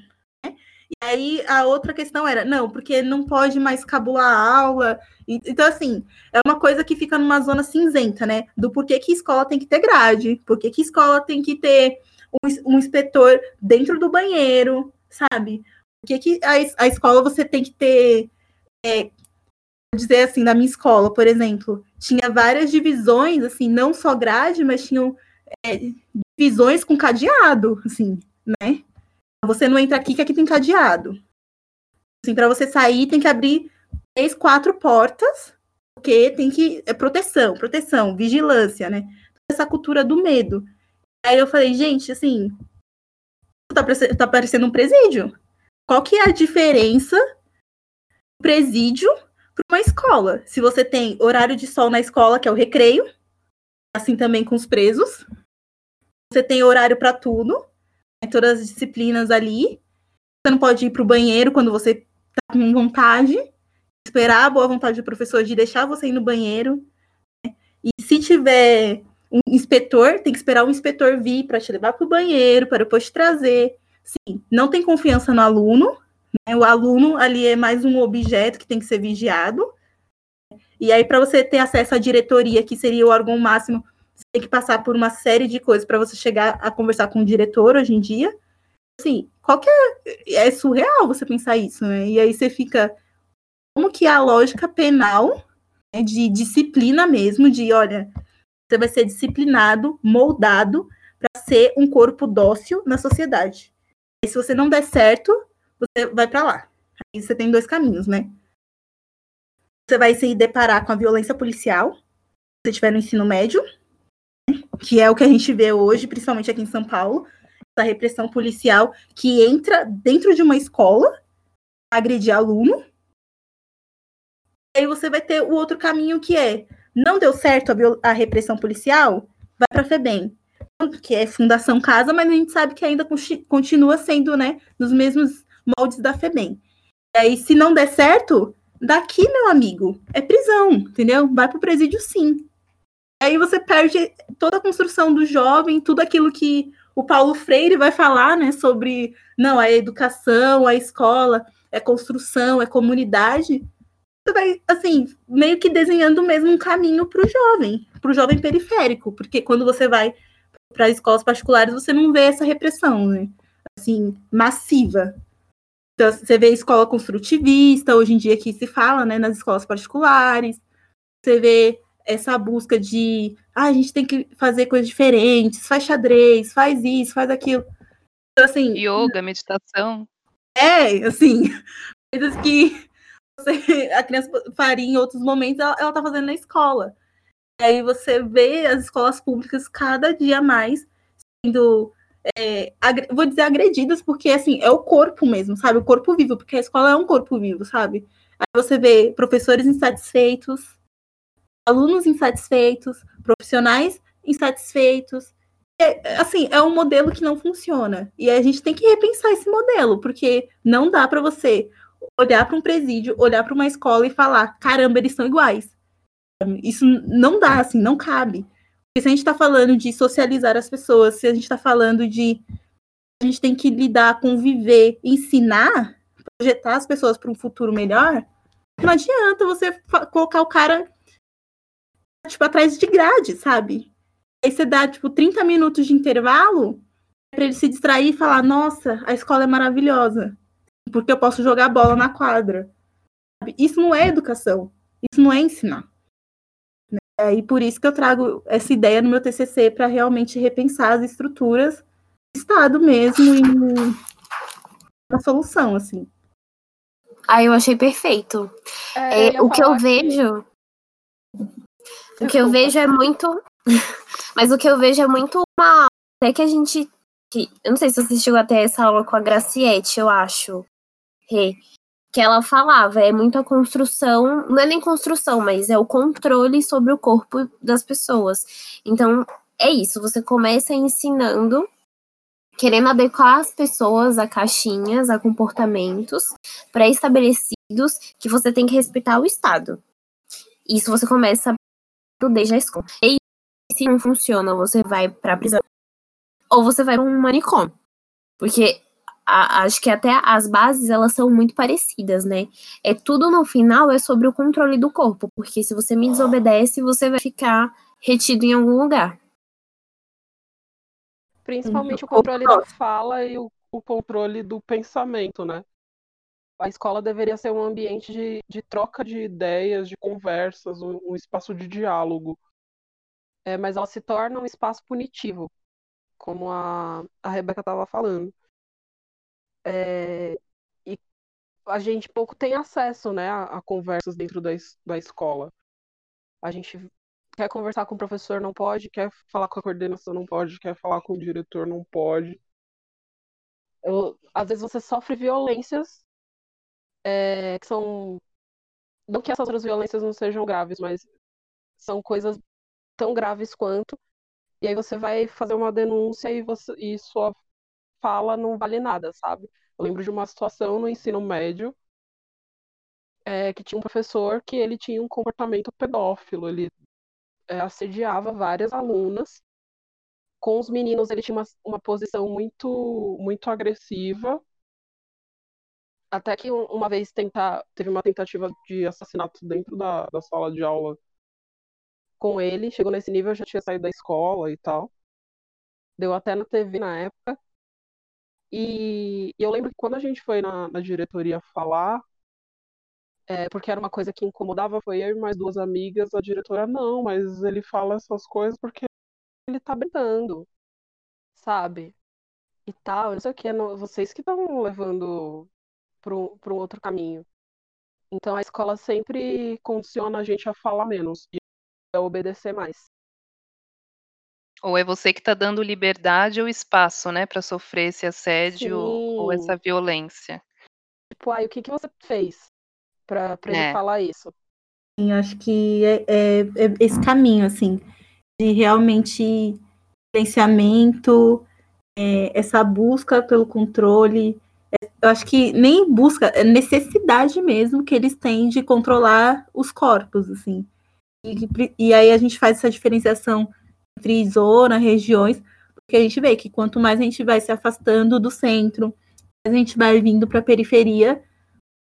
e aí a outra questão era, não, porque não pode mais cabular a aula. Então, assim, é uma coisa que fica numa zona cinzenta, né? Do porquê que escola tem que ter grade, porquê que escola tem que ter um, um inspetor dentro do banheiro, sabe? Por que, a, a escola você tem que ter. É, dizer assim, na minha escola, por exemplo, tinha várias divisões, assim, não só grade, mas tinham é, divisões com cadeado, assim, né? Você não entra aqui que aqui tem cadeado. Assim, para você sair tem que abrir três, quatro portas, porque tem que é proteção, proteção, vigilância, né? Essa cultura do medo. Aí eu falei, gente, assim, tá, tá parecendo um presídio. Qual que é a diferença do presídio para uma escola? Se você tem horário de sol na escola, que é o recreio, assim também com os presos. Você tem horário para tudo todas as disciplinas ali. Você não pode ir para o banheiro quando você está com vontade, esperar a boa vontade do professor de deixar você ir no banheiro. Né? E se tiver um inspetor, tem que esperar o inspetor vir para te levar para o banheiro, para depois te trazer. Sim, não tem confiança no aluno. Né? O aluno ali é mais um objeto que tem que ser vigiado. E aí, para você ter acesso à diretoria, que seria o órgão máximo, tem que passar por uma série de coisas para você chegar a conversar com o diretor hoje em dia. Assim, qualquer. É surreal você pensar isso, né? E aí você fica. Como que a lógica penal, né, de disciplina mesmo, de olha, você vai ser disciplinado, moldado para ser um corpo dócil na sociedade. E se você não der certo, você vai para lá. Aí você tem dois caminhos, né? Você vai se deparar com a violência policial, se estiver no ensino médio, que é o que a gente vê hoje, principalmente aqui em São Paulo, essa repressão policial que entra dentro de uma escola, agredir aluno. E aí você vai ter o outro caminho que é não deu certo a, a repressão policial, vai para a FEBEM, que é Fundação Casa, mas a gente sabe que ainda continua sendo, né, nos mesmos moldes da FEBEM. E aí, se não der certo, daqui, meu amigo, é prisão, entendeu? Vai para o presídio sim. Aí você perde toda a construção do jovem, tudo aquilo que o Paulo Freire vai falar, né, sobre, não, a educação, a escola, é construção, é comunidade você vai, assim, meio que desenhando mesmo um caminho para o jovem, para o jovem periférico, porque quando você vai para escolas particulares, você não vê essa repressão, né? Assim, massiva. Então, você vê escola construtivista, hoje em dia que se fala, né, nas escolas particulares. Você vê essa busca de, ah, a gente tem que fazer coisas diferentes, faz xadrez, faz isso, faz aquilo. Então, assim, yoga, meditação. É, assim, coisas que você, a criança faria em outros momentos, ela, ela tá fazendo na escola. E aí você vê as escolas públicas cada dia mais sendo, é, vou dizer, agredidas, porque assim, é o corpo mesmo, sabe? O corpo vivo, porque a escola é um corpo vivo, sabe? Aí você vê professores insatisfeitos, alunos insatisfeitos, profissionais insatisfeitos. É, assim, é um modelo que não funciona. E a gente tem que repensar esse modelo, porque não dá para você olhar para um presídio, olhar para uma escola e falar: caramba, eles são iguais. Isso não dá, assim, não cabe. Porque se a gente está falando de socializar as pessoas, se a gente está falando de. A gente tem que lidar, conviver, ensinar, projetar as pessoas para um futuro melhor, não adianta você colocar o cara tipo, atrás de grade, sabe? Aí você dá, tipo, 30 minutos de intervalo para ele se distrair e falar, nossa, a escola é maravilhosa porque eu posso jogar bola na quadra. Isso não é educação, isso não é ensinar. Né? E por isso que eu trago essa ideia no meu TCC para realmente repensar as estruturas do Estado mesmo e a solução, assim. Ah, eu achei perfeito. É, é, o que eu vejo. Que... O que eu vejo é muito. Mas o que eu vejo é muito uma. Até que a gente. Eu não sei se você assistiu até essa aula com a Graciete, eu acho que ela falava, é muita construção, não é nem construção, mas é o controle sobre o corpo das pessoas. Então, é isso, você começa ensinando, querendo adequar as pessoas a caixinhas, a comportamentos pré-estabelecidos que você tem que respeitar o Estado. Isso você começa desde a escola. E se não funciona, você vai para prisão ou você vai para um manicômio. Porque a, acho que até as bases elas são muito parecidas, né? É tudo no final é sobre o controle do corpo, porque se você me desobedece, você vai ficar retido em algum lugar. Principalmente o controle da fala e o, o controle do pensamento, né? A escola deveria ser um ambiente de, de troca de ideias, de conversas, um, um espaço de diálogo. É, mas ela se torna um espaço punitivo, como a, a Rebeca estava falando. É, e a gente pouco tem acesso né, a, a conversas dentro da, da escola. A gente quer conversar com o professor, não pode, quer falar com a coordenação, não pode, quer falar com o diretor, não pode. Eu, às vezes você sofre violências é, que são. Não que essas outras violências não sejam graves, mas são coisas tão graves quanto. E aí você vai fazer uma denúncia e, você, e sua fala não vale nada, sabe? Eu lembro de uma situação no ensino médio é, que tinha um professor que ele tinha um comportamento pedófilo, ele é, assediava várias alunas. Com os meninos, ele tinha uma, uma posição muito, muito agressiva. Até que uma vez tentar, teve uma tentativa de assassinato dentro da, da sala de aula com ele. Chegou nesse nível, já tinha saído da escola e tal. Deu até na TV na época. E, e eu lembro que quando a gente foi na, na diretoria falar, é, porque era uma coisa que incomodava, foi eu e mais duas amigas, a diretora, não, mas ele fala essas coisas porque ele tá brincando, sabe? E tal, não sei o que, vocês que estão levando para um outro caminho. Então a escola sempre condiciona a gente a falar menos e a obedecer mais. Ou é você que está dando liberdade ou espaço, né, para sofrer esse assédio Sim. ou essa violência. Tipo, ai, o que, que você fez para é. ele falar isso? Sim, acho que é, é, é, esse caminho, assim, de realmente silenciamento, é, essa busca pelo controle. Eu acho que nem busca, é necessidade mesmo que eles têm de controlar os corpos, assim. E, e aí a gente faz essa diferenciação entre zona, regiões, porque a gente vê que quanto mais a gente vai se afastando do centro, mais a gente vai vindo para a periferia,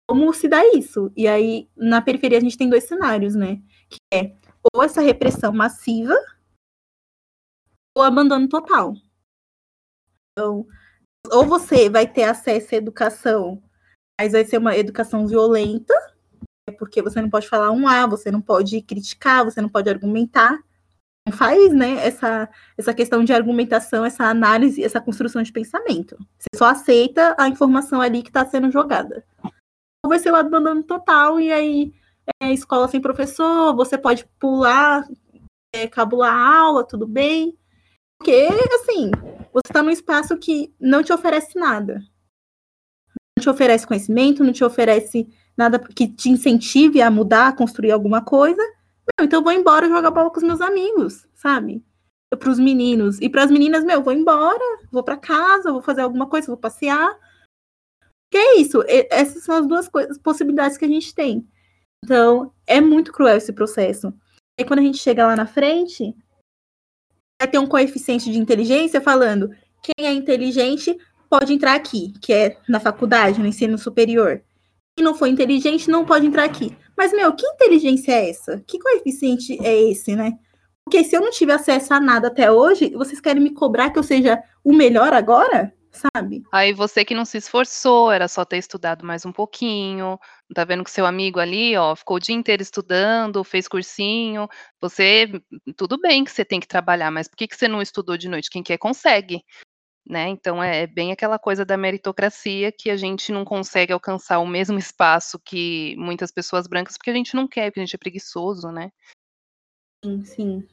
como se dá isso? E aí, na periferia, a gente tem dois cenários, né? Que é ou essa repressão massiva ou abandono total. Então, ou você vai ter acesso à educação, mas vai ser uma educação violenta, porque você não pode falar um A, você não pode criticar, você não pode argumentar, faz, né, essa, essa questão de argumentação, essa análise, essa construção de pensamento. Você só aceita a informação ali que está sendo jogada. Ou vai ser o abandono total, e aí é escola sem professor, você pode pular, é, cabular a aula, tudo bem. Porque, assim, você está num espaço que não te oferece nada. Não te oferece conhecimento, não te oferece nada que te incentive a mudar, a construir alguma coisa então eu vou embora jogar bola com os meus amigos, sabe? Para os meninos. E para as meninas, meu, vou embora, vou para casa, vou fazer alguma coisa, vou passear. Que é isso? Essas são as duas coisas, possibilidades que a gente tem. Então, é muito cruel esse processo. E quando a gente chega lá na frente, vai ter um coeficiente de inteligência falando quem é inteligente pode entrar aqui, que é na faculdade, no ensino superior. Quem não for inteligente não pode entrar aqui. Mas, meu, que inteligência é essa? Que coeficiente é esse, né? Porque se eu não tive acesso a nada até hoje, vocês querem me cobrar que eu seja o melhor agora? Sabe? Aí você que não se esforçou, era só ter estudado mais um pouquinho. Tá vendo que seu amigo ali, ó, ficou o dia inteiro estudando, fez cursinho. Você, tudo bem que você tem que trabalhar, mas por que, que você não estudou de noite? Quem quer consegue né? Então é bem aquela coisa da meritocracia que a gente não consegue alcançar o mesmo espaço que muitas pessoas brancas porque a gente não quer, porque a gente é preguiçoso, né? Sim, sim.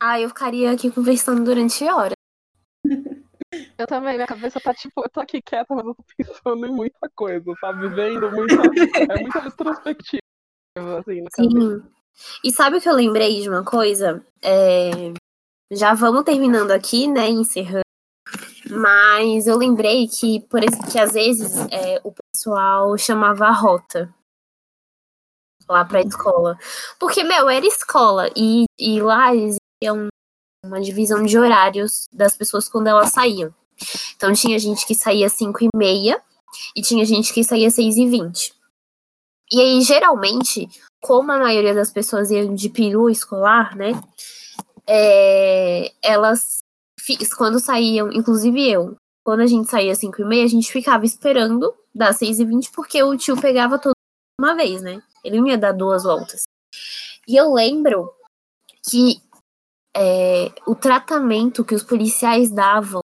Ah, eu ficaria aqui conversando durante horas. Eu também, minha cabeça tá tipo, eu tô aqui quieta, mas eu tô pensando em muita coisa, sabe? Vendo muita. é muita retrospectiva, assim, na Sim. Cabeça. E sabe o que eu lembrei de uma coisa? É, já vamos terminando aqui, né? Encerrando. Mas eu lembrei que, por que às vezes é, o pessoal chamava a rota lá pra escola. Porque, meu, era escola. E, e lá existia um, uma divisão de horários das pessoas quando elas saíam. Então tinha gente que saía às 5 e meia e tinha gente que saía às 6 e 20. E aí, geralmente, como a maioria das pessoas iam de peru escolar, né? é, elas, quando saíam, inclusive eu, quando a gente saía às 5 e meia, a gente ficava esperando das 6 e 20 porque o tio pegava todo uma vez, né? Ele não ia dar duas voltas. E eu lembro que é, o tratamento que os policiais davam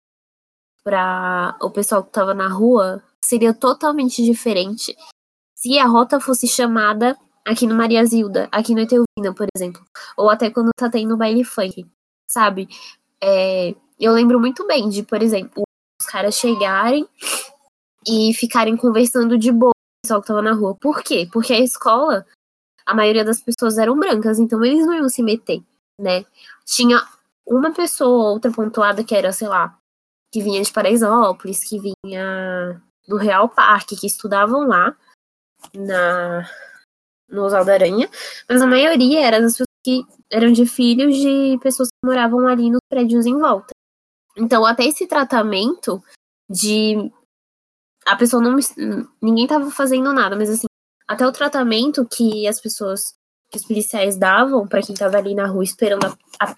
para o pessoal que estava na rua seria totalmente diferente se a rota fosse chamada aqui no Maria Zilda, aqui no Eteuvina, por exemplo. Ou até quando tá tendo baile funk, sabe? É, eu lembro muito bem de, por exemplo, os caras chegarem e ficarem conversando de boa com o pessoal que tava na rua. Por quê? Porque a escola, a maioria das pessoas eram brancas, então eles não iam se meter, né? Tinha uma pessoa ou outra pontuada que era, sei lá, que vinha de Paraisópolis, que vinha do Real Parque, que estudavam lá na, no Oswaldo Aranha, mas a maioria era das pessoas que eram de filhos de pessoas que moravam ali nos prédios em volta. Então, até esse tratamento de a pessoa não ninguém tava fazendo nada, mas assim, até o tratamento que as pessoas que os policiais davam para quem tava ali na rua esperando a, a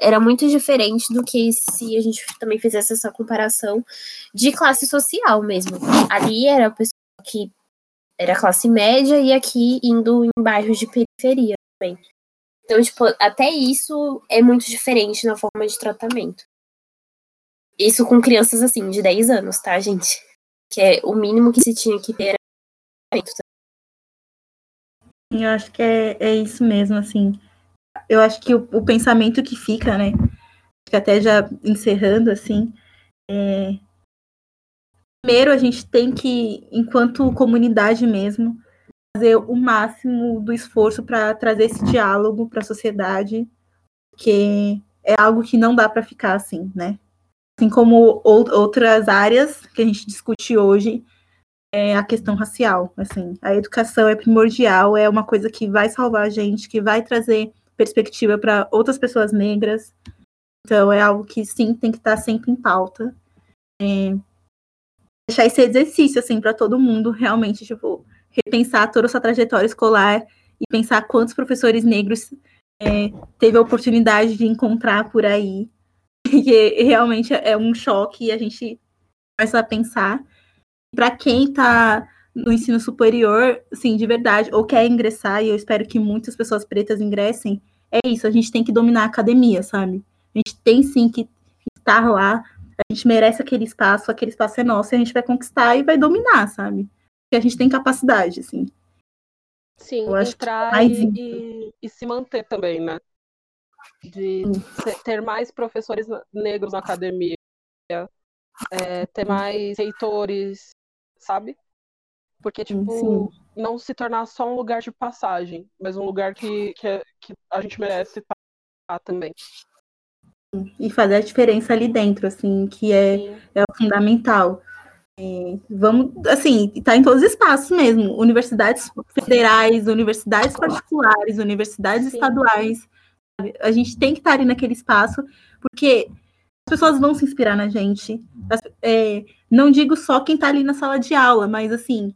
era muito diferente do que se a gente também fizesse essa comparação de classe social mesmo. Ali era a pessoa que era classe média e aqui indo em bairros de periferia também. Então, tipo, até isso é muito diferente na forma de tratamento. Isso com crianças assim, de 10 anos, tá, gente? Que é o mínimo que se tinha que ter. Eu acho que é, é isso mesmo, assim eu acho que o, o, pensamento que fica, né? Até já encerrando, assim, é... primeiro a gente tem que, enquanto comunidade mesmo, fazer o máximo do esforço para trazer esse diálogo para a sociedade, que é algo que não dá para ficar assim, né? Assim como outras áreas que a gente discute hoje, é a questão racial, assim, a educação é primordial, é uma coisa que vai salvar a gente, que vai trazer perspectiva para outras pessoas negras. Então é algo que sim tem que estar tá sempre em pauta. É, deixar esse exercício assim para todo mundo realmente tipo repensar toda a sua trajetória escolar e pensar quantos professores negros é, teve a oportunidade de encontrar por aí. Que realmente é um choque e a gente começa a pensar. Para quem está no ensino superior, sim, de verdade, ou quer ingressar, e eu espero que muitas pessoas pretas ingressem, é isso, a gente tem que dominar a academia, sabe? A gente tem sim que estar lá, a gente merece aquele espaço, aquele espaço é nosso, e a gente vai conquistar e vai dominar, sabe? Porque a gente tem capacidade, assim. Sim, eu entrar e, e, e, se manter também, né? De ter mais professores negros na academia, é, ter mais reitores, sabe? Porque, tipo, Sim. não se tornar só um lugar de passagem, mas um lugar que, que, é, que a gente merece estar também. E fazer a diferença ali dentro, assim, que é, é fundamental. É, vamos, assim, tá em todos os espaços mesmo. Universidades federais, universidades particulares, universidades Sim. estaduais. A gente tem que estar ali naquele espaço, porque pessoas vão se inspirar na gente. É, não digo só quem está ali na sala de aula, mas assim,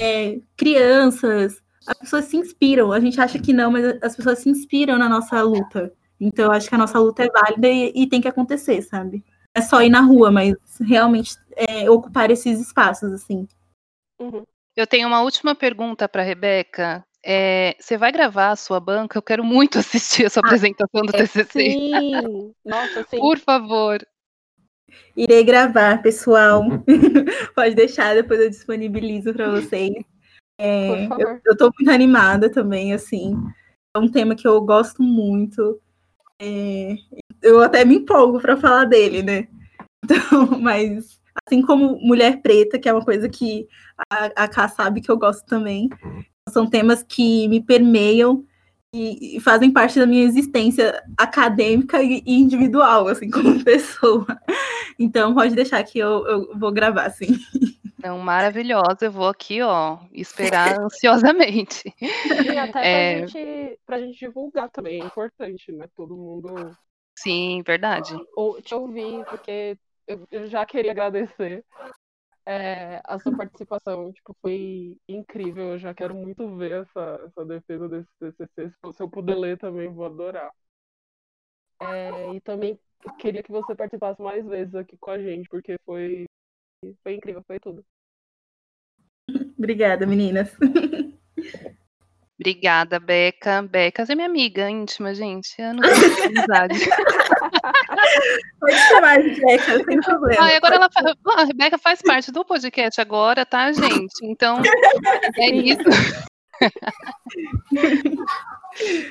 é, crianças, as pessoas se inspiram. A gente acha que não, mas as pessoas se inspiram na nossa luta. Então, eu acho que a nossa luta é válida e, e tem que acontecer, sabe? É só ir na rua, mas realmente é, ocupar esses espaços, assim. Uhum. Eu tenho uma última pergunta para Rebeca. É, você vai gravar a sua banca? Eu quero muito assistir a sua ah, apresentação do é, TCC. Sim, nossa, sim. Por favor. Irei gravar, pessoal. Pode deixar, depois eu disponibilizo para vocês. É, eu, eu tô muito animada também, assim. É um tema que eu gosto muito. É, eu até me empolgo para falar dele, né? Então, mas assim como mulher preta, que é uma coisa que a, a Ká sabe que eu gosto também, são temas que me permeiam e, e, fazem parte da minha existência acadêmica e, e individual, assim, como pessoa. Então, pode deixar que eu, eu vou gravar, assim. Então, maravilhosa. Eu vou aqui, ó, esperar ansiosamente. E até é... pra, gente, pra gente divulgar também, é importante, né? Todo mundo. Sim, verdade. Ou te ouvir, porque eu já queria agradecer é, a sua participação tipo, foi incrível. Eu já quero muito ver essa, essa defesa desse TCC. Se eu puder ler também, vou adorar. É, e também queria que você participasse mais vezes aqui com a gente, porque foi, foi incrível, foi tudo. Obrigada, meninas. Obrigada, Beca. Beca é minha amiga íntima, gente. Eu não tenho amizade. Pode chamar de Beca, sem problema. Ah, agora ela a Rebeca faz parte do podcast agora, tá, gente? Então, é isso.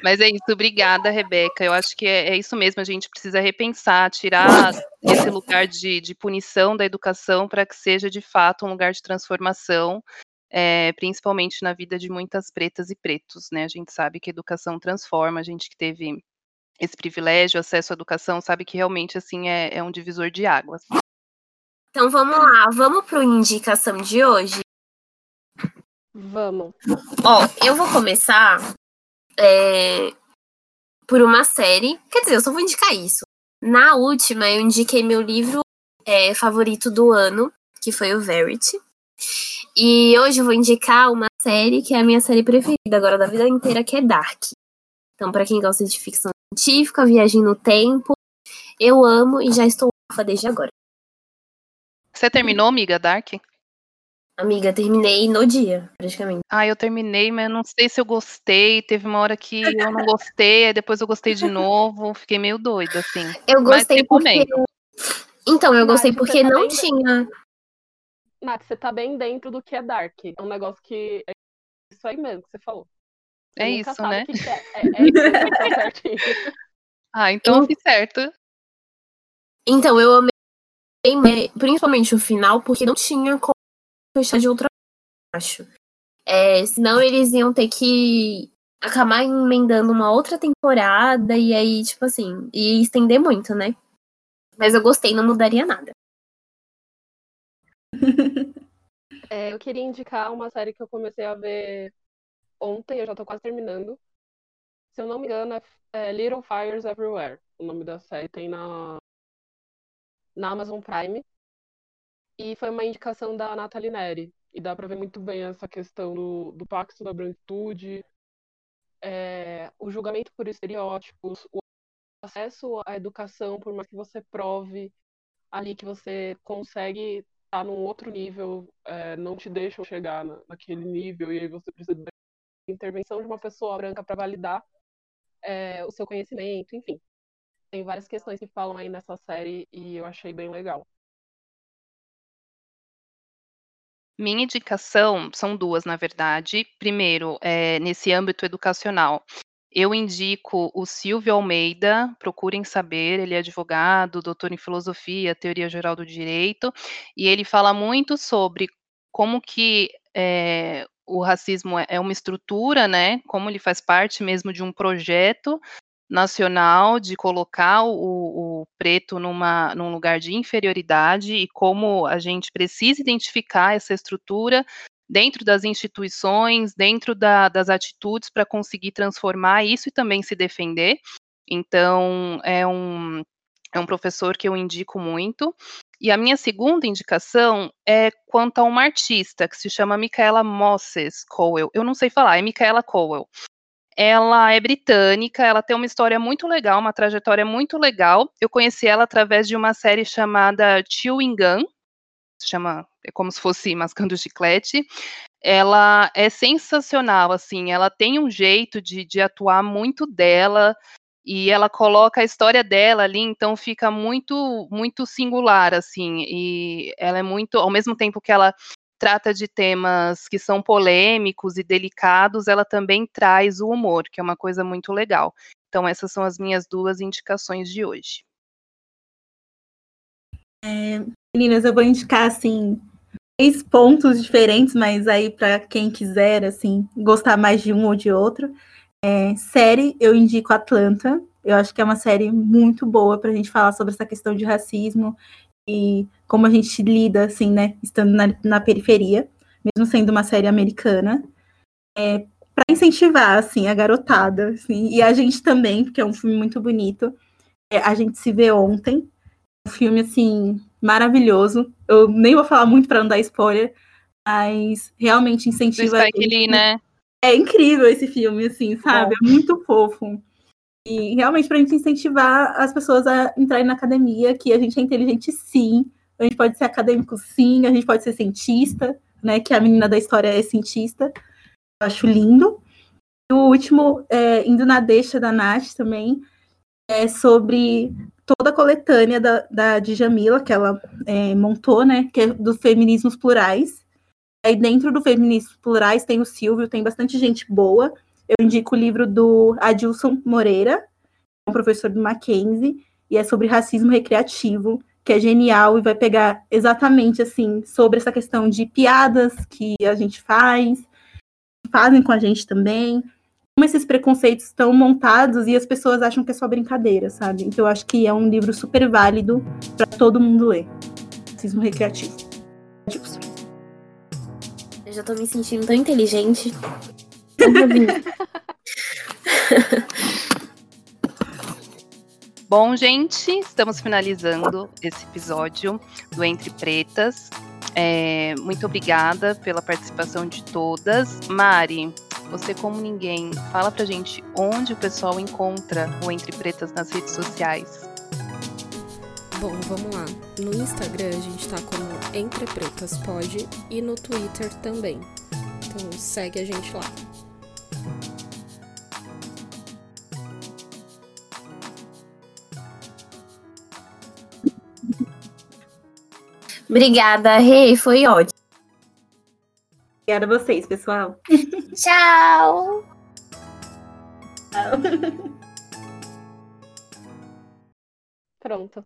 Mas é isso, obrigada, Rebeca. Eu acho que é, é, isso mesmo, a gente precisa repensar, tirar esse lugar de, de punição da educação para que seja de fato um lugar de transformação, é, principalmente na vida de muitas pretas e pretos, né? A gente sabe que a educação transforma, a gente que teve esse privilégio, acesso à educação, sabe que realmente assim é, é um divisor de águas. Então vamos lá, vamos para a indicação de hoje. Vamos. Ó, eu vou começar é, por uma série. Quer dizer, eu só vou indicar isso. Na última, eu indiquei meu livro é, favorito do ano, que foi o Verity. E hoje eu vou indicar uma série que é a minha série preferida agora da vida inteira, que é Dark. Então, para quem gosta de ficção científica, viagem no tempo, eu amo e já estou desde agora. Você terminou, amiga, Dark? Amiga, terminei no dia, praticamente. Ah, eu terminei, mas eu não sei se eu gostei. Teve uma hora que eu não gostei, aí depois eu gostei de novo. Fiquei meio doida, assim. Eu gostei porque. Então, eu gostei Nath, porque tá não tinha. Nath, você tá bem dentro do que é Dark. É um negócio que. É isso aí mesmo que você falou. Você é isso, né? Que é. É, é isso, tá certinho. Ah, então eu fiz certo. Então, eu amei principalmente o final, porque não tinha como fechar de outra acho. É, senão eles iam ter que acabar emendando uma outra temporada e aí, tipo assim, ia estender muito, né? Mas eu gostei, não mudaria nada. É, eu queria indicar uma série que eu comecei a ver ontem, eu já tô quase terminando. Se eu não me engano, é, é Little Fires Everywhere. O nome da série tem na, na Amazon Prime. E foi uma indicação da Nathalie Neri. E dá para ver muito bem essa questão do, do pacto da branquitude, é, o julgamento por estereótipos, o acesso à educação, por mais que você prove ali que você consegue estar num outro nível, é, não te deixam chegar na, naquele nível, e aí você precisa intervenção de uma pessoa branca para validar é, o seu conhecimento, enfim. Tem várias questões que falam aí nessa série e eu achei bem legal. Minha indicação são duas, na verdade. Primeiro, é, nesse âmbito educacional, eu indico o Silvio Almeida, procurem saber, ele é advogado, doutor em filosofia, teoria geral do direito, e ele fala muito sobre como que é, o racismo é, é uma estrutura, né? Como ele faz parte mesmo de um projeto nacional de colocar o, o, preto numa, num lugar de inferioridade e como a gente precisa identificar essa estrutura dentro das instituições, dentro da, das atitudes para conseguir transformar isso e também se defender. Então, é um, é um professor que eu indico muito. E a minha segunda indicação é quanto a uma artista que se chama Micaela Moses Cowell. Eu não sei falar, é Micaela Cowell. Ela é britânica, ela tem uma história muito legal, uma trajetória muito legal. Eu conheci ela através de uma série chamada Chewing Gun, se chama, é como se fosse mascando chiclete. Ela é sensacional, assim, ela tem um jeito de, de atuar muito dela, e ela coloca a história dela ali, então fica muito muito singular assim, e ela é muito, ao mesmo tempo que ela trata de temas que são polêmicos e delicados, ela também traz o humor, que é uma coisa muito legal. Então, essas são as minhas duas indicações de hoje. É, meninas, eu vou indicar assim três pontos diferentes, mas aí para quem quiser assim gostar mais de um ou de outro. É, série, eu indico Atlanta. Eu acho que é uma série muito boa para a gente falar sobre essa questão de racismo e como a gente lida, assim, né, estando na, na periferia, mesmo sendo uma série americana, é, para incentivar, assim, a garotada, assim, e a gente também, porque é um filme muito bonito. É, a gente se vê ontem, um filme, assim, maravilhoso. Eu nem vou falar muito para não dar spoiler, mas realmente incentiva. Do Spike Lee, né? É incrível esse filme, assim, sabe? É muito fofo. E realmente para a gente incentivar as pessoas a entrarem na academia, que a gente é inteligente sim, a gente pode ser acadêmico sim, a gente pode ser cientista, né? Que a menina da história é cientista. Eu acho lindo. E o último, é, indo na deixa da Nath também, é sobre toda a coletânea da, da Djamila, que ela é, montou, né? Que é dos feminismos plurais. Aí dentro do feminismos plurais tem o Silvio, tem bastante gente boa eu indico o livro do Adilson Moreira, um professor do Mackenzie, e é sobre racismo recreativo, que é genial e vai pegar exatamente assim sobre essa questão de piadas que a gente faz, fazem com a gente também, como esses preconceitos estão montados e as pessoas acham que é só brincadeira, sabe? Então eu acho que é um livro super válido para todo mundo ler. Racismo recreativo. Adilson. Já tô me sentindo tão inteligente. Bom, gente, estamos finalizando esse episódio do Entre Pretas. É, muito obrigada pela participação de todas. Mari, você como ninguém, fala pra gente onde o pessoal encontra o Entre Pretas nas redes sociais. Bom, vamos lá. No Instagram a gente tá como Entre Pretas Pode e no Twitter também. Então segue a gente lá. Obrigada, Rei, foi ótimo. Obrigada a vocês, pessoal. Tchau! Tchau. Pronto.